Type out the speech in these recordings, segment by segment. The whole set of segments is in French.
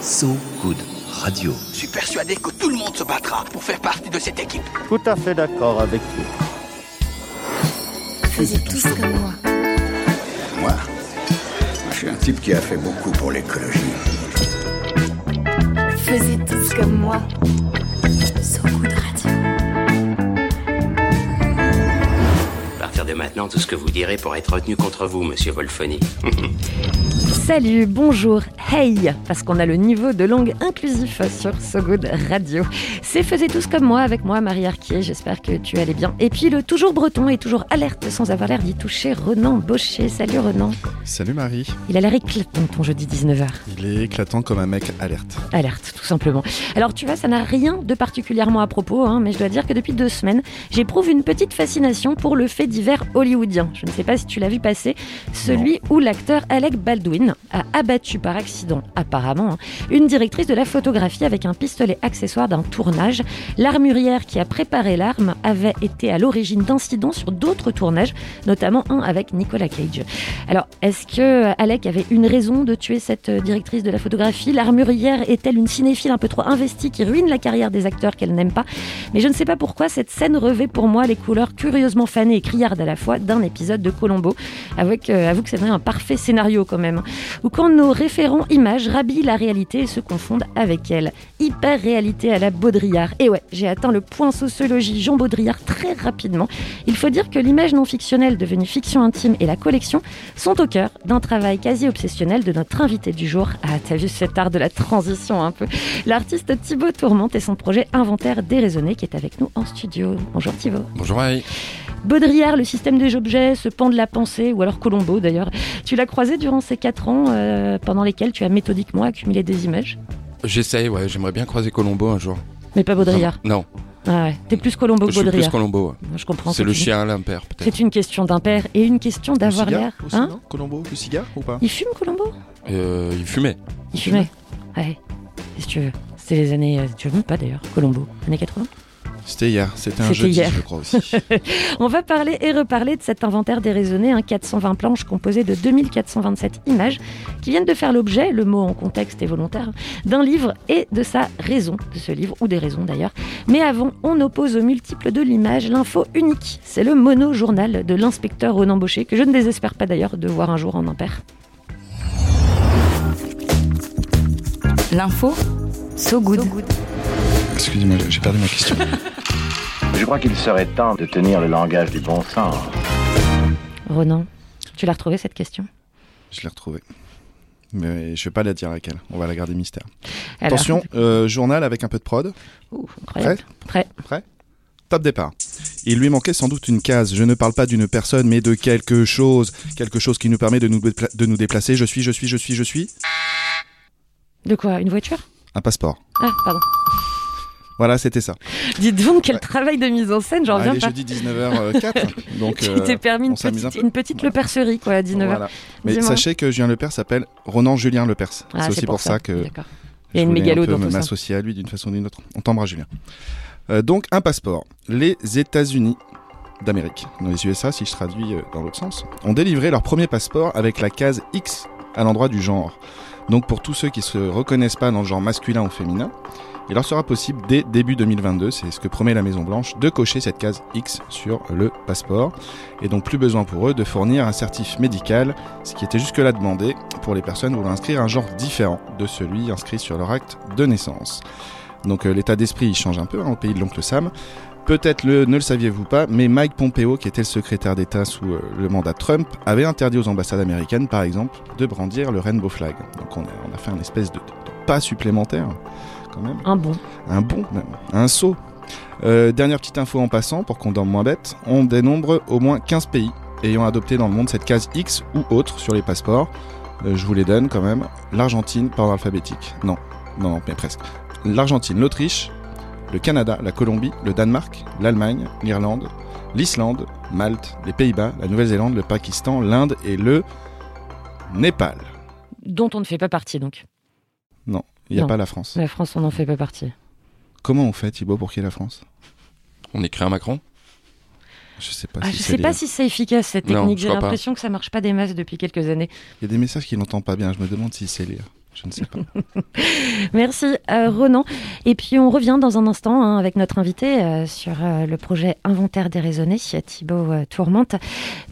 So Good Radio. Je suis persuadé que tout le monde se battra pour faire partie de cette équipe. Tout à fait d'accord avec vous. Faisiez tous comme moi. Moi, je suis un type qui a fait beaucoup pour l'écologie. Faisiez tous comme moi. Maintenant, tout ce que vous direz pourra être retenu contre vous, monsieur Wolfoni. Salut, bonjour, hey, parce qu'on a le niveau de langue inclusif sur So Good Radio. C'est Faisez tous comme moi, avec moi, Marie Arquier, j'espère que tu allais bien. Et puis le toujours breton et toujours alerte sans avoir l'air d'y toucher, Renan Baucher. Salut Renan. Salut Marie. Il a l'air éclatant ton jeudi 19h. Il est éclatant comme un mec alerte. Alerte, tout simplement. Alors tu vois, ça n'a rien de particulièrement à propos, hein, mais je dois dire que depuis deux semaines, j'éprouve une petite fascination pour le fait divers hollywoodien. Je ne sais pas si tu l'as vu passer, celui où l'acteur Alec Baldwin a abattu par accident, apparemment, hein, une directrice de la photographie avec un pistolet accessoire d'un tournage. L'armurière qui a préparé l'arme avait été à l'origine d'incidents sur d'autres tournages, notamment un avec Nicolas Cage. Alors, est-ce que Alec avait une raison de tuer cette directrice de la photographie? L'armurière est-elle une cinéphile un peu trop investie qui ruine la carrière des acteurs qu'elle n'aime pas? Mais je ne sais pas pourquoi cette scène revêt pour moi les couleurs curieusement fanées et criardes à la d'un épisode de Colombo. Avec, euh, avoue que c'est un parfait scénario quand même. Ou quand nos référents images rhabillent la réalité et se confondent avec elle. Hyper réalité à la Baudrillard. Et ouais, j'ai atteint le point sociologie Jean Baudrillard très rapidement. Il faut dire que l'image non fictionnelle devenue fiction intime et la collection sont au cœur d'un travail quasi obsessionnel de notre invité du jour. Ah, t'as vu cet art de la transition un peu. L'artiste Thibaut Tourmente et son projet Inventaire déraisonné qui est avec nous en studio. Bonjour Thibaut. Bonjour Marie. Baudrillard, le système des objets, ce pan de la pensée, ou alors Colombo d'ailleurs. Tu l'as croisé durant ces quatre ans euh, pendant lesquels tu as méthodiquement accumulé des images J'essaye, ouais, j'aimerais bien croiser Colombo un jour. Mais pas Baudrillard. Non, Ah ouais, t'es plus Colombo que je suis plus Baudrillard. Colombo. ouais. Je comprends. C'est ce le chien l'impair, peut-être. C'est une question d'impair et une question d'avoir l'air. Hein non Colombo, le cigare ou pas Il fume Colombo euh, Il fumait. Il fumait. Ouais. Qu'est-ce que tu veux? C'était les années. euh, Tu veux même pas d'ailleurs Colombo. Années 80 C'était hier, c'était un jeudi, hier. je crois aussi. On va parler et reparler de cet inventaire déraisonné, un 420 planches composé de 2427 images qui viennent de faire l'objet, le mot en contexte est volontaire, d'un livre et de sa raison de ce livre, ou des raisons d'ailleurs. Mais avant, on oppose aux multiples de l'image l'info unique. C'est le mono-journal de l'inspecteur Ronan Baucher, que je ne désespère pas d'ailleurs de voir un jour en impair. L'info, so good. Excusez-moi, j'ai perdu ma question. Je crois qu'il serait temps de tenir le langage du bon sens. Ronan, tu l'as retrouvé cette question? Je l'ai retrouvée. Mais je vais pas la dire à laquelle. On va la garder mystère. Alors, Attention, euh, journal avec un peu de prod. ouh, incroyable. Prêt Prêt? Top départ. Il lui manquait sans doute une case. Je ne parle pas d'une personne, mais de quelque chose. Quelque chose qui nous permet de nous, dépla- de nous déplacer. Je suis, je suis, je suis, je suis. De quoi? Une voiture? Un passeport. Ah, pardon. Voilà, c'était ça. Dites donc quel travail de mise en scène, j'en reviens il est pas. jeudi 19h04. donc, Tu euh, t'es permis une un petite, peu. une petite lepercerie, quoi, à 19h. Voilà. Mais sachez que Julien Lepers s'appelle Ronan Julien Lepers. Ah, c'est aussi pour ça, que D'accord. Il y a je une mégalo un peu dans ça. m'associer à lui d'une façon ou d'une autre. On t'embrasse Julien. Euh, donc un passeport. Les États-Unis d'Amérique, dans les USA si je traduis euh, dans l'autre sens, ont délivré leur premier passeport avec la case X à l'endroit du genre. Donc pour tous ceux qui se reconnaissent pas dans le genre masculin ou féminin, il leur sera possible dès début 2022, c'est ce que promet la Maison Blanche, de cocher cette case X sur le passeport. Et donc plus besoin pour eux de fournir un certif médical, ce qui était jusque-là demandé pour les personnes voulant inscrire un genre différent de celui inscrit sur leur acte de naissance. Donc euh, l'état d'esprit change un peu hein, au pays de l'oncle Sam. Peut-être le, ne le saviez-vous pas, mais Mike Pompeo, qui était le secrétaire d'État sous euh, le mandat Trump, avait interdit aux ambassades américaines, par exemple, de brandir le rainbow flag. Donc on a, on a fait un espèce de, de pas supplémentaire, quand même. Un bon. Un bon même, un saut. Euh, dernière petite info en passant, pour qu'on dorme moins bête, on dénombre au moins 15 pays ayant adopté dans le monde cette case X ou autre sur les passeports. Euh, je vous les donne quand même. L'Argentine, par ordre alphabétique. Non, non, mais presque. L'Argentine, l'Autriche, le Canada, la Colombie, le Danemark, l'Allemagne, l'Irlande, l'Islande, Malte, les Pays-Bas, la Nouvelle-Zélande, le Pakistan, l'Inde et le Népal. Dont on ne fait pas partie, donc. Non, il n'y a Non. pas la France. La France, on n'en fait pas partie. Comment on fait, Thibaut, pour qu'il y ait la France? On écrit un Macron? Je sais pas Ah, si je sais pas si c'est efficace cette technique. J'ai l'impression que ça marche pas des masses depuis quelques années. Il y a des messages qui n'entendent pas bien, je me demande si c'est lire. Je ne sais pas. Merci euh, Ronan. Et puis on revient dans un instant hein, avec notre invité euh, sur euh, le projet Inventaire déraisonné, Thibaut Tourmente.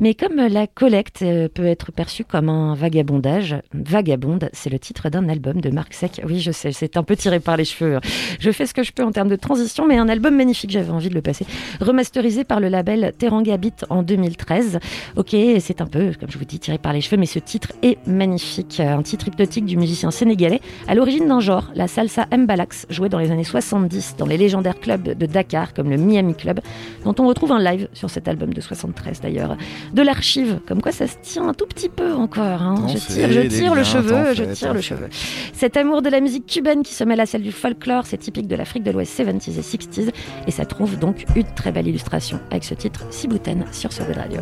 Mais comme la collecte peut être perçue comme un vagabondage, Vagabonde, c'est le titre d'un album de Marc Sec. Oui, je sais, c'est un peu tiré par les cheveux. hein. Je fais ce que je peux en termes de transition, mais un album magnifique, j'avais envie de le passer. Remasterisé par le label Terangabit en 2013. Ok, c'est un peu, comme je vous dis, tiré par les cheveux, mais ce titre est magnifique. Un titre hypnotique du musicien sénégalais, à l'origine d'un genre, la salsa mbalax, jouée dans les années 70 dans les légendaires clubs de Dakar, comme le Miami Club, dont on retrouve un live sur cet album de 73 d'ailleurs. De l'archive, comme quoi ça se tient un tout petit peu encore. hein. Je tire, je tire le cheveu, je tire le cheveu. Cet amour de la musique cubaine qui se mêle à celle du folklore, c'est typique de l'Afrique de l'Ouest 70s et 60s, et ça trouve donc une très belle illustration avec ce titre Sibouten sur Good Radio.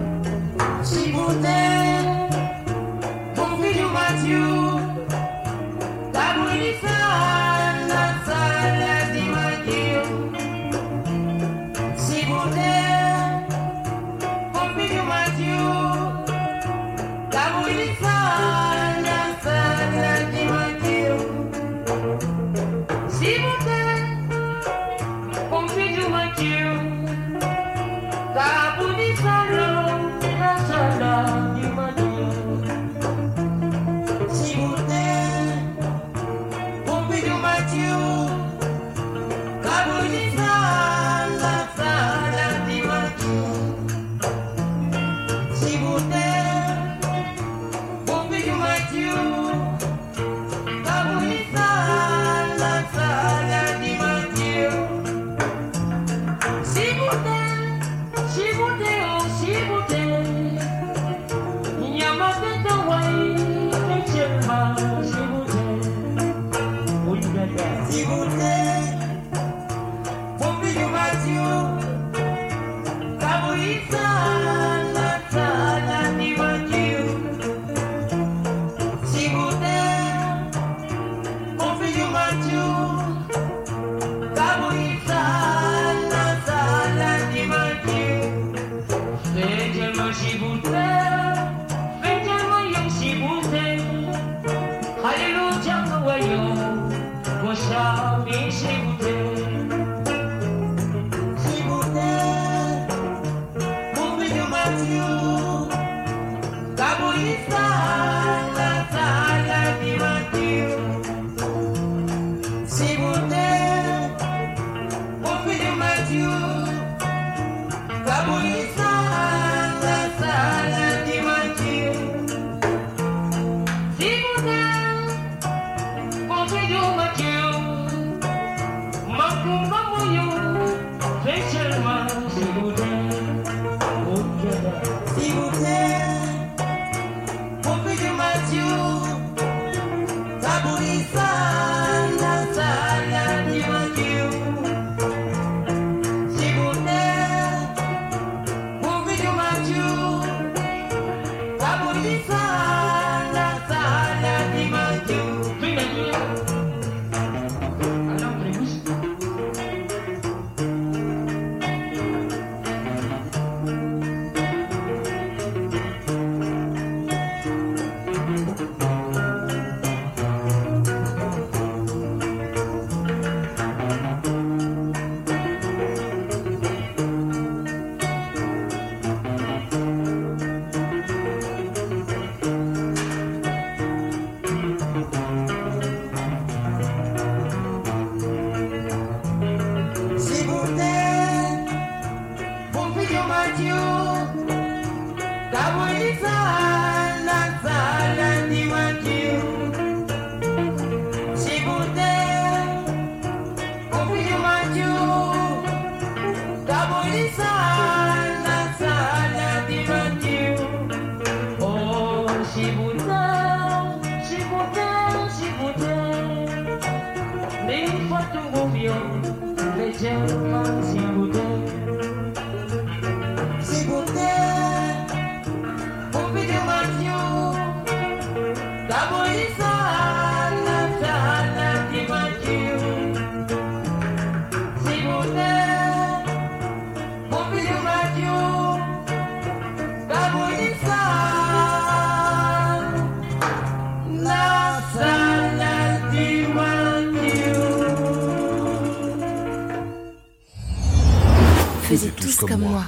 Tous comme moi.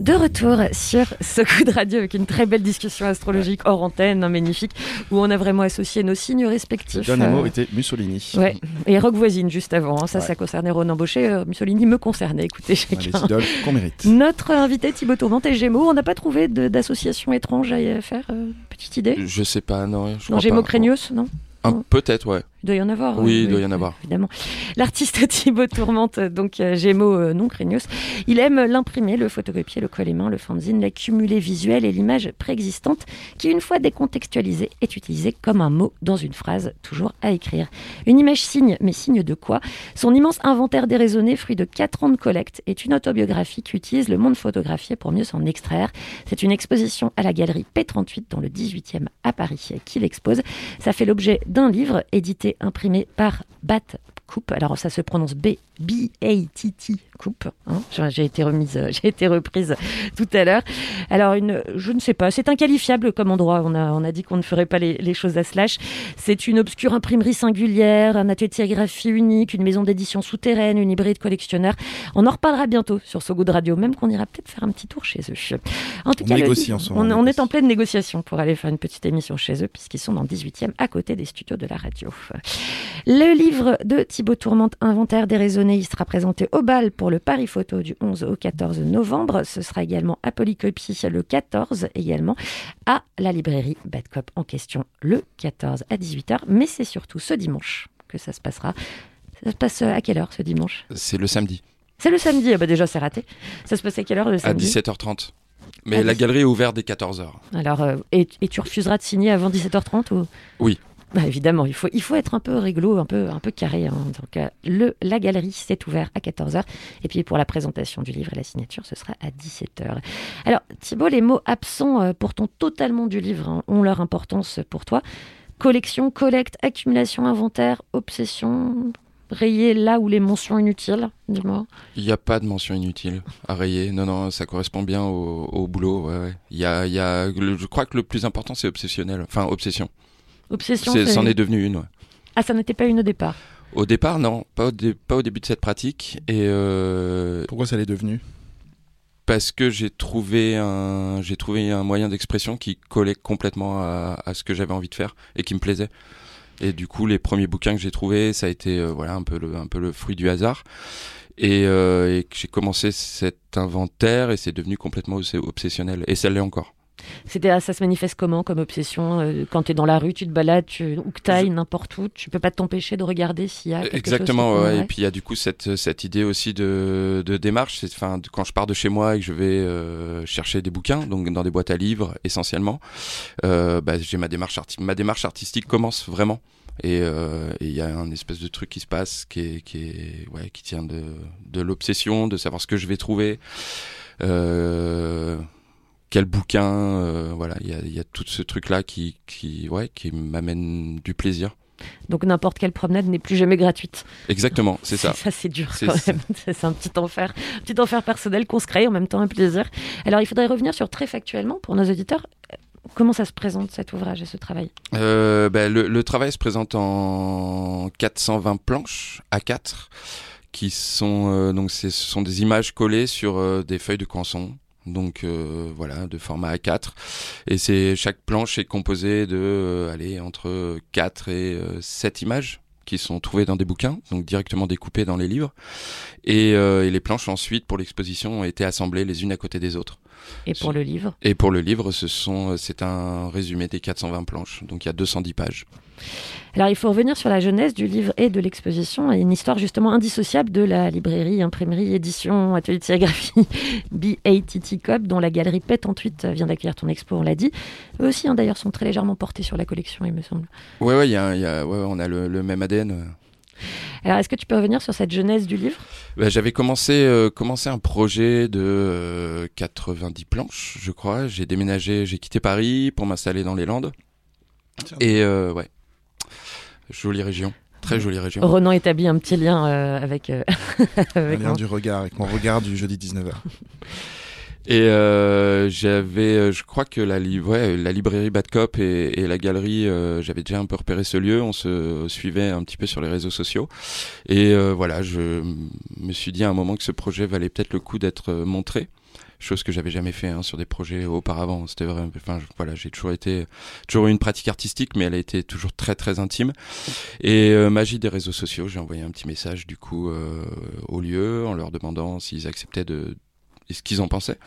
De retour sur ce coup de radio avec une très belle discussion astrologique hors antenne, hein, magnifique, où on a vraiment associé nos signes Le respectifs. dernier Euh, mot était Mussolini. Ouais, et Rock Voisine juste avant. hein. Ça, Ouais. ça concernait Ronan Baucher. euh, Mussolini me concernait. Écoutez, Les chacun. idoles qu'on mérite. Notre invité Thibaut Tourmente est Gémeaux. On n'a pas trouvé de- d'association étrange à y faire. euh, petite idée? Je sais pas, non. Je Non, crois Gémeaux pas. Craignos, non? Un- Peut-être, ouais. Il doit y en avoir. Oui, euh, il doit y en avoir. Évidemment. L'artiste Thibaut Tourmente, donc euh, Gémeaux euh, non craignos, il aime l'imprimer, le photocopier, le coller main, le fanzine, l'accumuler visuel et l'image préexistante qui, une fois décontextualisée, est utilisée comme un mot dans une phrase, toujours à écrire. Une image signe, mais signe de quoi? Son immense inventaire déraisonné, fruit de 4 ans de collecte, est une autobiographie qui utilise le monde photographié pour mieux s'en extraire. C'est une exposition à la galerie P38 dans le 18e à Paris qu'il expose. Ça fait l'objet d'un livre édité, imprimé par Bat Coupe. Alors ça se prononce B B A T T Coupe. hein. J'ai- été remise, euh, j'ai été reprise tout à l'heure. Alors une, je ne sais pas, c'est inqualifiable comme endroit. On a, on a dit qu'on ne ferait pas les, les choses à slash. C'est une obscure imprimerie singulière, un atelier de sérigraphie unique, une maison d'édition souterraine, une hybride collectionneur. On en reparlera bientôt sur ce goût de radio, même qu'on ira peut-être faire un petit tour chez eux. En tout On cas, négocie on, est en pleine négociation pour aller faire une petite émission chez eux, puisqu'ils sont dans le 18e, à côté des studios de la radio. Le livre de Thibaut Tourmente, Inventaire déraisonné, il sera présenté au bal pour le Paris Photo du 11 au 14 novembre. Ce sera également à Polycopie le 14, également à la librairie Bad Cop en question le 14 à 18h. Mais c'est surtout ce dimanche que ça se passera. Ça se passe à quelle heure ce dimanche? C'est le samedi, C'est le samedi, ah bah déjà c'est raté. Ça se passe à quelle heure le à samedi? 17h30. Mais À la 17. galerie est ouverte dès 14h. Alors, euh, et, et tu refuseras de signer avant 17h30 ou? Oui. Bah, évidemment, il faut, il faut être un peu réglo, un peu, un peu carré. hein. Donc, euh, le, la galerie, c'est ouvert à 14h. Et puis, pour la présentation du livre et la signature, ce sera à 17h. Alors, Thibault, les mots absents euh, pourtant totalement du livre hein, ont leur importance pour toi. Collection, collecte, accumulation, inventaire, obsession. Rayer là où les mentions inutiles, dis-moi. Il n'y a pas de mention inutile à rayer. Non, non, ça correspond bien au, boulot. Y a, y a, je crois que le plus important, c'est obsessionnel. Enfin, obsession. Obsession, C'en est devenu une, ouais. Ah, ça n'était pas une au départ. Au départ, non, pas au, dé- pas au début de cette pratique. Et euh, Pourquoi ça l'est devenu? parce que j'ai trouvé un, j'ai trouvé un moyen d'expression qui collait complètement à, à ce que j'avais envie de faire et qui me plaisait. Et du coup, les premiers bouquins que j'ai trouvés, ça a été euh, voilà un peu le, un peu le fruit du hasard. Et, euh, et j'ai commencé cet inventaire et c'est devenu complètement obs- obsessionnel. Et ça l'est encore. C'était, ah, ça se manifeste comment comme obsession euh, Quand tu es dans la rue, tu te balades, tu, où que t'ailles, n'importe où, tu peux pas t'empêcher de regarder s'il y a quelque Exactement, chose. ouais. Et puis il y a du coup cette, cette idée aussi de, de démarche. C'est, enfin, quand je pars de chez moi et que je vais euh, chercher des bouquins, donc dans des boîtes à livres essentiellement, euh, bah, j'ai ma démarche ma démarche artistique commence vraiment. Et euh, et il y a un espèce de truc qui se passe qui est, qui est, ouais, qui tient de, de l'obsession, de savoir ce que je vais trouver. Euh, quel bouquin, euh, voilà, il y a, y a tout ce truc-là qui, qui, ouais, qui m'amène du plaisir. Donc n'importe quelle promenade n'est plus jamais gratuite. Exactement, c'est ça. Ça, c'est dur C'est quand même. C'est un petit enfer, un petit enfer personnel qu'on se crée, en même temps un plaisir. Alors il faudrait revenir sur très factuellement pour nos auditeurs. euh, Comment ça se présente cet ouvrage et ce travail? Euh, ben, le, le travail se présente en 420 planches à 4 qui sont euh, donc ce sont des images collées sur euh, des feuilles de canson. Donc euh, voilà, de format A4 et c'est chaque planche est composée de euh, allez entre 4 et euh, 7 images qui sont trouvées dans des bouquins, donc directement découpées dans les livres. Et, euh, et les planches ensuite pour l'exposition ont été assemblées les unes à côté des autres. Et pour le livre? Et pour le livre, ce sont c'est un résumé des 420 planches, donc il y a 210 pages. Alors il faut revenir sur la jeunesse du livre et de l'exposition, et une histoire justement indissociable de la librairie, imprimerie, édition, atelier de sérigraphie BATT Cop, dont la galerie P38 vient d'accueillir ton expo, on l'a dit. Eux aussi hein, d'ailleurs sont très légèrement portés sur la collection, il me semble. Ouais, ouais, il y a, il y a- ouais, on a le, le même ADN. Alors est-ce que tu peux revenir sur cette jeunesse du livre? Bah, J'avais commencé, euh, commencé un projet de euh, 90 planches, je crois. J'ai déménagé, j'ai quitté Paris pour m'installer dans les Landes. Et euh, ouais, jolie région, très jolie région. Renan établit un petit lien euh, avec, euh, Un lien moi. du regard, avec mon regard du jeudi 19h. Et euh, j'avais, euh, je crois que la, li ouais, la librairie Bad Cop et, et la galerie, euh, j'avais déjà un peu repéré ce lieu. On se suivait un petit peu sur les réseaux sociaux. Et euh, voilà, je me suis dit à un moment que ce projet valait peut-être le coup d'être montré chose que j'avais jamais fait hein, sur des projets auparavant. C'était vrai. Enfin, voilà, j'ai toujours été, toujours eu une pratique artistique, mais elle a été toujours très très intime. Et euh, magie des réseaux sociaux, j'ai envoyé un petit message du coup euh, au lieu en leur demandant s'ils acceptaient de et ce qu'ils en pensaient.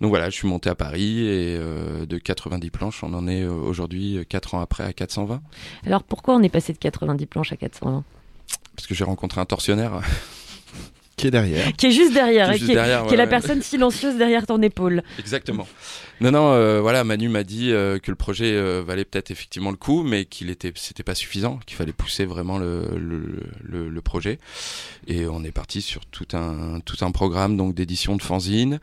Donc voilà, je suis monté à Paris et euh, de 90 planches, on en est euh, aujourd'hui 4 ans après à 420 Alors pourquoi on est passé de 90 planches à 420 parce que j'ai rencontré un tortionnaire Qui est derrière Qui est juste derrière, Qui est juste qui est, derrière, qui est ouais, la ouais. personne silencieuse derrière ton épaule. Exactement. Non, non, euh, voilà, Manu m'a dit euh, que le projet euh, valait peut-être effectivement le coup, mais qu'il était, c'était pas suffisant, qu'il fallait pousser vraiment le, le, le, le projet. Et on est parti sur tout un, tout un programme donc d'édition de fanzine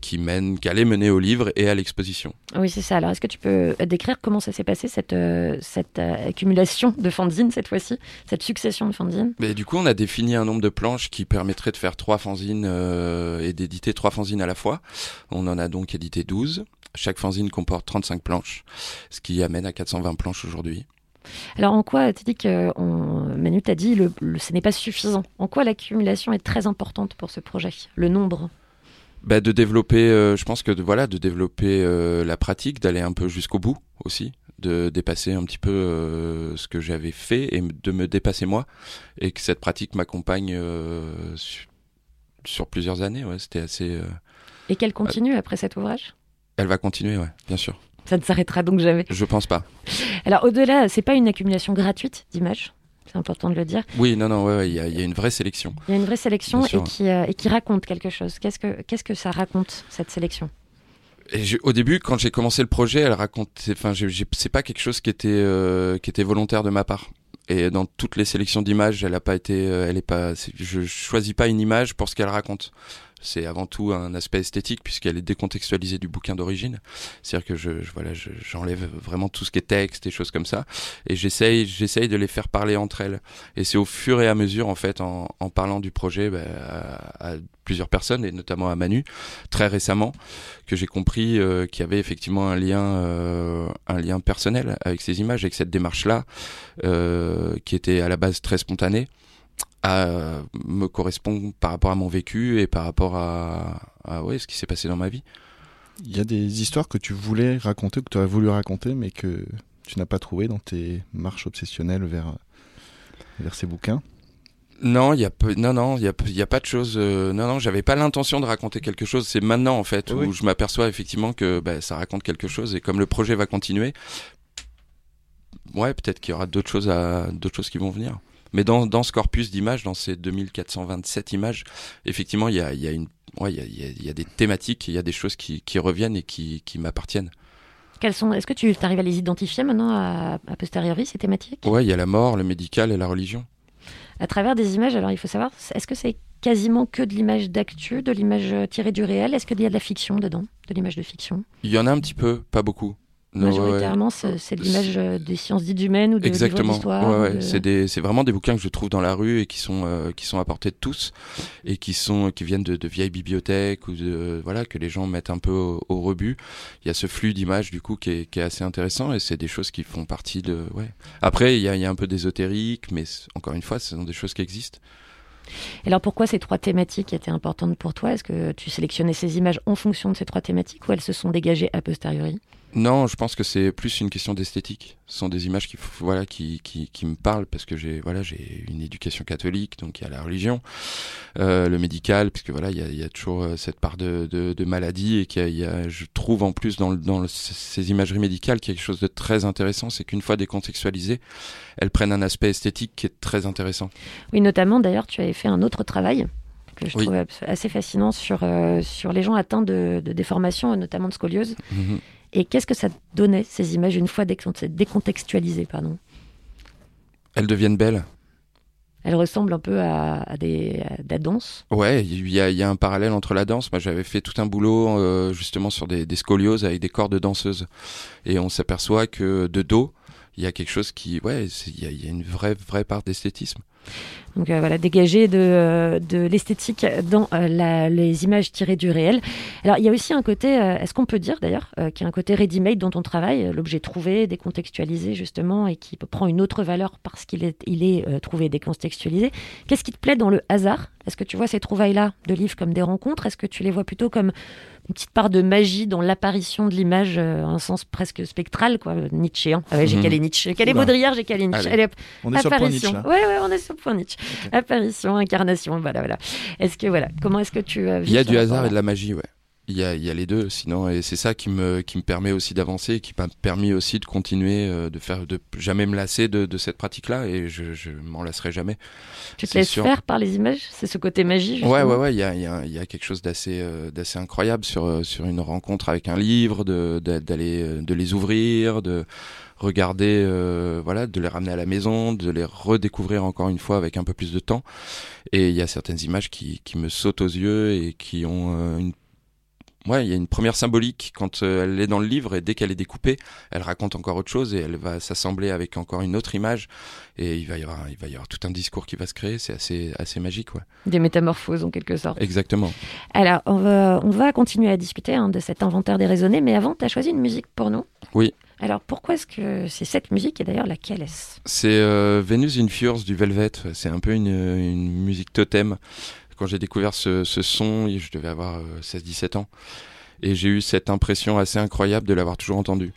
qui mène, qui allait mener au livre et à l'exposition. Oui, c'est ça. Alors est-ce que tu peux décrire comment ça s'est passé, cette, cette accumulation de fanzines cette fois-ci, cette succession de fanzines? Mais du coup, on a défini un nombre de planches qui permettrait de faire trois fanzines euh, et d'éditer trois fanzines à la fois. On en a donc édité 12. Chaque fanzine comporte 35 planches, ce qui amène à 420 planches aujourd'hui. Alors en quoi, tu dis que on... Manu t'a dit, le, le- ce n'est pas suffisant? En quoi l'accumulation est très importante pour ce projet Le nombre? Bah, de développer, euh, je pense que de, voilà, de développer euh, la pratique, d'aller un peu jusqu'au bout aussi, de dépasser un petit peu euh, ce que j'avais fait et de me dépasser moi, et que cette pratique m'accompagne euh, su- sur plusieurs années. Ouais, c'était assez. euh, Et qu'elle continue après cet ouvrage? Elle va continuer, ouais, bien sûr. Ça ne s'arrêtera donc jamais. Je pense pas. Alors au-delà, c'est pas une accumulation gratuite d'images. C'est important de le dire. Oui, non, non, ouais, ouais, il y, a- il y a une vraie sélection. Il y a une vraie sélection et qui, euh, et qui raconte quelque chose. Qu'est-ce que, qu'est-ce que ça raconte, cette sélection? Et je- au début, quand j'ai commencé le projet, elle racontait, enfin, c'est pas quelque chose qui était euh, qui était volontaire de ma part. Et dans toutes les sélections d'images, elle a pas été, euh, elle est pas, je choisis pas une image pour ce qu'elle raconte. C'est avant tout un aspect esthétique puisqu'elle est décontextualisée du bouquin d'origine. C'est-à-dire que je, voilà, je- j'enlève vraiment tout ce qui est texte et choses comme ça, et j'essaye, j'essaye de les faire parler entre elles. Et c'est au fur et à mesure, en fait, en, en parlant du projet bah, à, à plusieurs personnes et notamment à Manu, très récemment, que j'ai compris euh, qu'il y avait effectivement un lien, euh, un lien personnel avec ces images, avec cette démarche-là, euh, qui était à la base très spontanée, à, me correspond par rapport à mon vécu et par rapport à, à ouais, ce qui s'est passé dans ma vie. Il y a des histoires que tu voulais raconter, que tu aurais voulu raconter, mais que tu n'as pas trouvé dans tes marches obsessionnelles vers, vers ces bouquins? Non, il y a peu, non, non, il y a, il y a pas de choses. euh, non, non, j'avais pas l'intention de raconter quelque chose. C'est maintenant en fait où je m'aperçois effectivement que bah, ça raconte quelque chose et comme le projet va continuer, ouais, peut-être qu'il y aura d'autres choses à, d'autres choses qui vont venir. Mais dans, dans ce corpus d'images, dans ces 2427 images, effectivement, il y a, il y a une, ouais, il y a, il y a- des thématiques, il y a des choses qui, qui reviennent et qui, qui m'appartiennent. Quelles sont Est-ce que tu arrives à les identifier maintenant à, a posteriori ces thématiques? Ouais, il y a la mort, le médical et la religion. À travers des images, alors il faut savoir, est-ce que c'est quasiment que de l'image d'actu, de l'image euh, tirée du réel? Est-ce qu'il y a de la fiction dedans? De l'image de fiction? Il y en a un petit peu, pas beaucoup. Non, ouais, ouais. Majoritairement, c'est l'image euh, des sciences dites humaines ou de Exactement. d'histoire Ouais, ouais. de- C'est des, c'est vraiment des bouquins que je trouve dans la rue et qui sont, euh, qui sont à portée de tous et qui sont, qui viennent de, de vieilles bibliothèques ou de, voilà, que les gens mettent un peu au, au rebut. Il y a ce flux d'images du coup qui est, qui est assez intéressant et c'est des choses qui font partie de, ouais. Après, il y a, y a un peu d'ésotérique, mais encore une fois, ce sont des choses qui existent. Et alors pourquoi ces trois thématiques étaient importantes pour toi? Est-ce que tu sélectionnais ces images en fonction de ces trois thématiques ou elles se sont dégagées a posteriori? Non, je pense que c'est plus une question d'esthétique. Ce sont des images qui, voilà, qui, qui, qui me parlent parce que j'ai, voilà, j'ai une éducation catholique, donc il y a la religion, euh, le médical, puisque voilà, il y a, il y a toujours euh, cette part de, de, de maladie et qu'il y a, il y a- je trouve en plus dans, le- dans le- ces imageries médicales quelque chose de très intéressant, c'est qu'une fois décontextualisées, elles prennent un aspect esthétique qui est très intéressant. Oui, notamment d'ailleurs, tu avais fait un autre travail que je Oui. trouve assez fascinant sur, euh, sur les gens atteints de, de déformations, notamment de scoliose. Mhm. Et qu'est-ce que ça donnait, ces images, une fois décont- décontextualisées pardon? Elles deviennent belles. Elles ressemblent un peu à, à des, à de la danse. Ouais, il y a, il y a un parallèle entre la danse. Moi, j'avais fait tout un boulot euh, justement sur des, des scolioses avec des corps de danseuses, et on s'aperçoit que de dos, il y a quelque chose qui, ouais, il y y a une vraie, vraie part d'esthétisme. Donc euh, voilà, dégager de, euh, de l'esthétique dans euh, les images tirées du réel. Alors il y a aussi un côté, est-ce qu'on peut dire d'ailleurs, qu'il y a un côté ready-made dans ton travail, euh, l'objet trouvé, décontextualisé justement, et qui prend une autre valeur parce qu'il est, trouvé, décontextualisé? Qu'est-ce qui te plaît dans le hasard? Est-ce que tu vois ces trouvailles-là de livres comme des rencontres? Est-ce que tu les vois plutôt comme une petite part de magie dans l'apparition de l'image, euh, un sens presque spectral, quoi, Nietzschéen. Ah ouais, j'ai Mhm. calé Nietzsche, j'ai calé Oula. Baudrillard, j'ai calé Nietzsche. Allez. Allez, hop. On est sur le point Apparition. Nietzsche, là. Ouais, ouais, on est sur le point Nietzsche. Apparition, incarnation, voilà, voilà. Est-ce que, voilà, comment est-ce que tu as vu Il y a du hasard et de la magie, ouais. Il y a, il y a les deux, sinon, et c'est ça qui me, qui me permet aussi d'avancer, qui m'a permis aussi de continuer, euh, de faire, de jamais me lasser de, de cette pratique-là, et je, je m'en lasserai jamais. Tu te laisses sûr. faire par les images? C'est ce côté magie, justement Ouais, ouais, ouais, il y a, il y, a, y a quelque chose d'assez, euh, d'assez incroyable sur, euh, sur une rencontre avec un livre, de, de- d'aller, euh, de les ouvrir, de regarder, euh, voilà, de les ramener à la maison, de les redécouvrir encore une fois avec un peu plus de temps. Et il y a certaines images qui, qui me sautent aux yeux et qui ont euh, une Ouais, il y a une première symbolique quand euh, elle est dans le livre et dès qu'elle est découpée, elle raconte encore autre chose et elle va s'assembler avec encore une autre image et il va y avoir, il va y avoir tout un discours qui va se créer. C'est assez, assez magique, ouais. Des métamorphoses, en quelque sorte. Exactement. Alors, on va, on va continuer à discuter hein, de cet inventaire déraisonné, mais avant, tu as choisi une musique pour nous. Oui. Alors, pourquoi est-ce que c'est cette musique et d'ailleurs laquelle est-ce? C'est euh, Venus in Furs du Velvet. C'est un peu une, une musique totem. Quand j'ai découvert ce, ce son, je devais avoir euh, 16-17 ans. Et j'ai eu cette impression assez incroyable de l'avoir toujours entendu.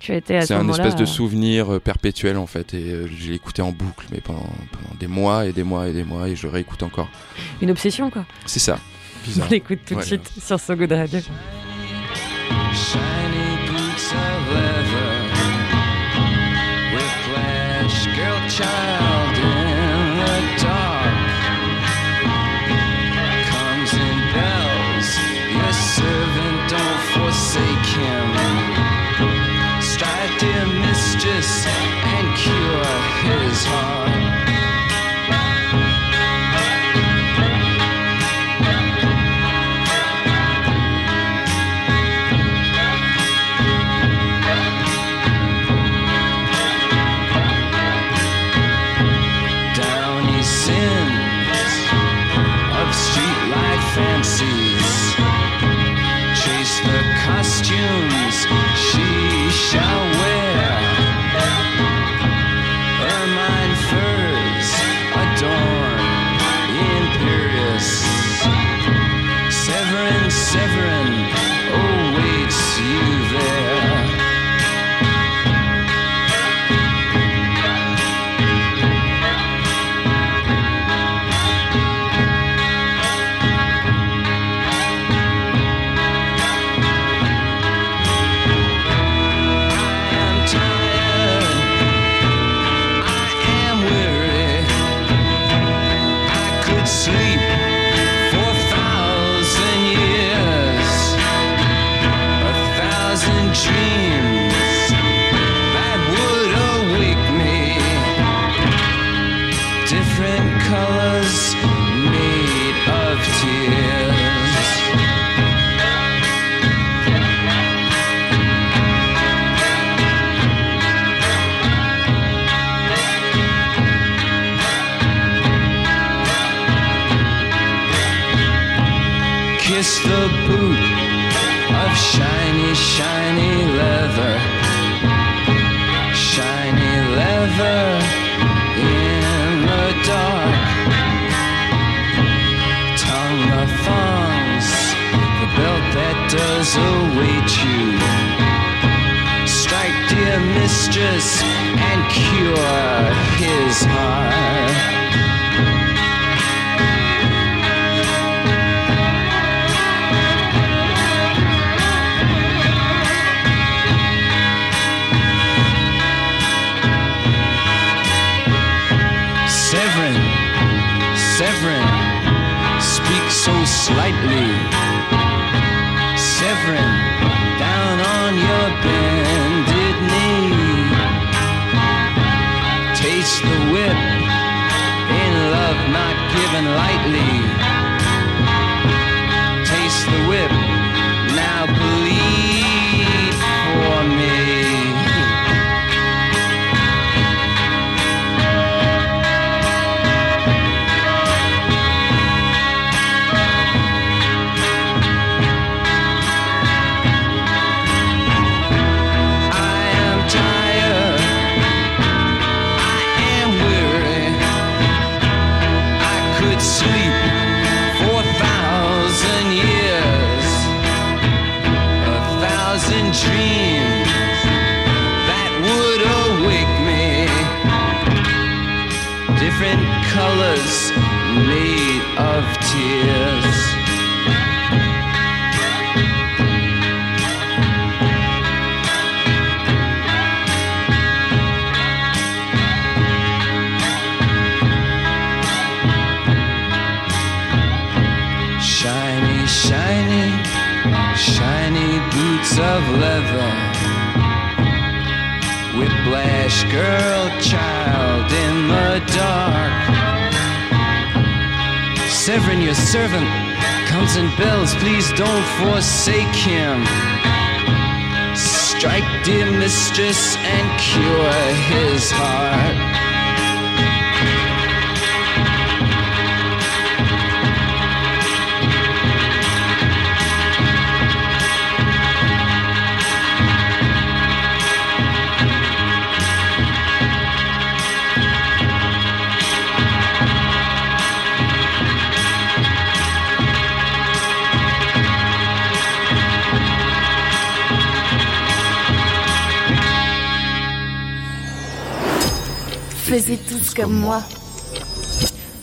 Tu as été à ce C'est un espèce de euh, souvenir euh, perpétuel en fait. Et euh, j'ai écouté en boucle, mais pendant, pendant des mois et des mois et des mois. Et je réécoute encore. Une obsession, quoi. C'est ça. On l'écoute tout de Ouais. suite sur So Good Radio. Shiny mistress, and cure given lightly. Taste the whip, Severin, your servant, comes in bells. Please don't forsake him. Strike, dear mistress, and cure his heart. Tous comme moi.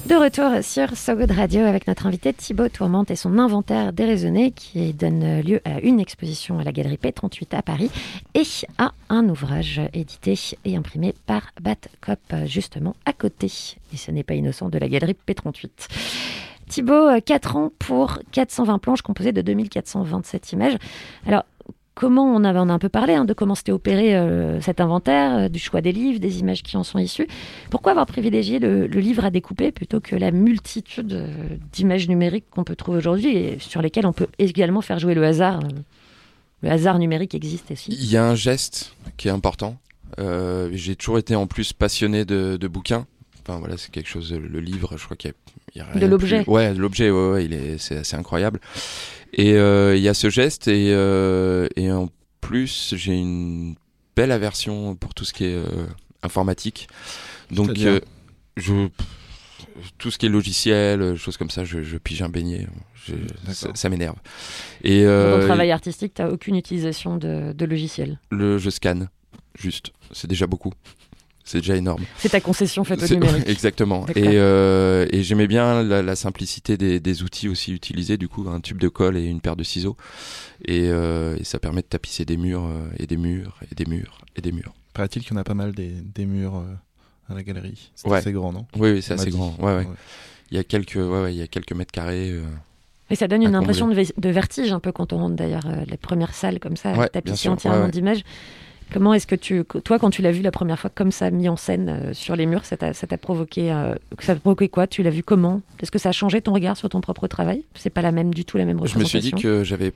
De retour sur So Good Radio avec notre invité Thibaut Tourmente et son inventaire déraisonné qui donne lieu à une exposition à la galerie P38 à Paris et à un ouvrage édité et imprimé par Batcop justement à côté. Et ce n'est pas innocent de la galerie P38. Thibaut, 4 ans pour 420 planches composées de 2427 images. Alors, comment on, avait, on a un peu parlé hein, de comment c'était opéré euh, cet inventaire, euh, du choix des livres, des images qui en sont issues. Pourquoi avoir privilégié le, livre à découper plutôt que la multitude euh, d'images numériques qu'on peut trouver aujourd'hui et sur lesquelles on peut également faire jouer le hasard Le hasard numérique existe aussi. Il y a un geste qui est important. J'ai toujours été en plus passionné de, de bouquins. Enfin voilà, c'est quelque chose. Le livre, je crois qu'il y a, il y a rien De l'objet. plus- Ouais, de l'objet. Ouais, ouais, il est, c'est assez incroyable. Et euh, il y a ce geste et euh, et en plus j'ai une belle aversion pour tout ce qui est euh, informatique. Donc euh, je tout ce qui est logiciel, choses comme ça, je, je pige un beignet. Je- ça ça m'énerve. Et Dans euh, ton travail artistique, tu n'as aucune utilisation de, de logiciel? le je scanne juste, c'est déjà beaucoup. C'est déjà énorme. C'est ta concession faite au numérique. Exactement. Et, euh, et j'aimais bien la, la simplicité des, des outils aussi utilisés, du coup, un tube de colle et une paire de ciseaux. Et, euh, et ça permet de tapisser des murs euh, et des murs et des murs et des murs. Paraît-il qu'il y en a pas mal des, des murs euh, à la galerie. C'est Ouais. assez grand, non? Oui, oui, c'est assez dit. grand. Ouais, ouais. Il y a quelques, ouais, ouais, il y a quelques mètres carrés. euh. Et ça donne une impression de, vertige un peu quand on rentre d'ailleurs euh, les premières salles comme ça, Ouais, tapissées entièrement ouais, ouais. d'images. Comment est-ce que tu, toi, quand tu l'as vu la première fois comme ça mis en scène euh, sur les murs, ça t'a provoqué, euh, ça provoqué quoi? Tu l'as vu comment? Est-ce que ça a changé ton regard sur ton propre travail? C'est pas la même du tout la même Je me suis dit représentation. que j'avais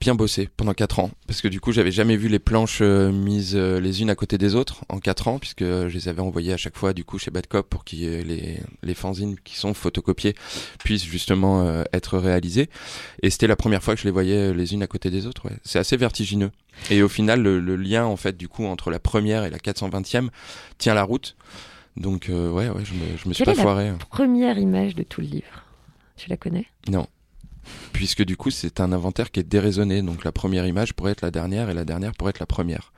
bien bossé pendant 4 ans. Parce que du coup j'avais jamais vu les planches euh, mises euh, les unes à côté des autres en 4 ans puisque je les avais envoyées à chaque fois du coup chez Badcop pour que les, les fanzines qui sont photocopiées puissent justement euh, être réalisées. Et c'était la première fois que je les voyais les unes à côté des autres ouais. c'est assez vertigineux. Et au final le, le lien en fait du coup entre la première et la 420e tient la route. Donc euh, ouais ouais je me, je me suis Quelle pas est foiré la première image de tout le livre? Tu la connais? Non. Puisque du coup, c'est un inventaire qui est déraisonné. Donc la première image pourrait être la dernière et la dernière pourrait être la première.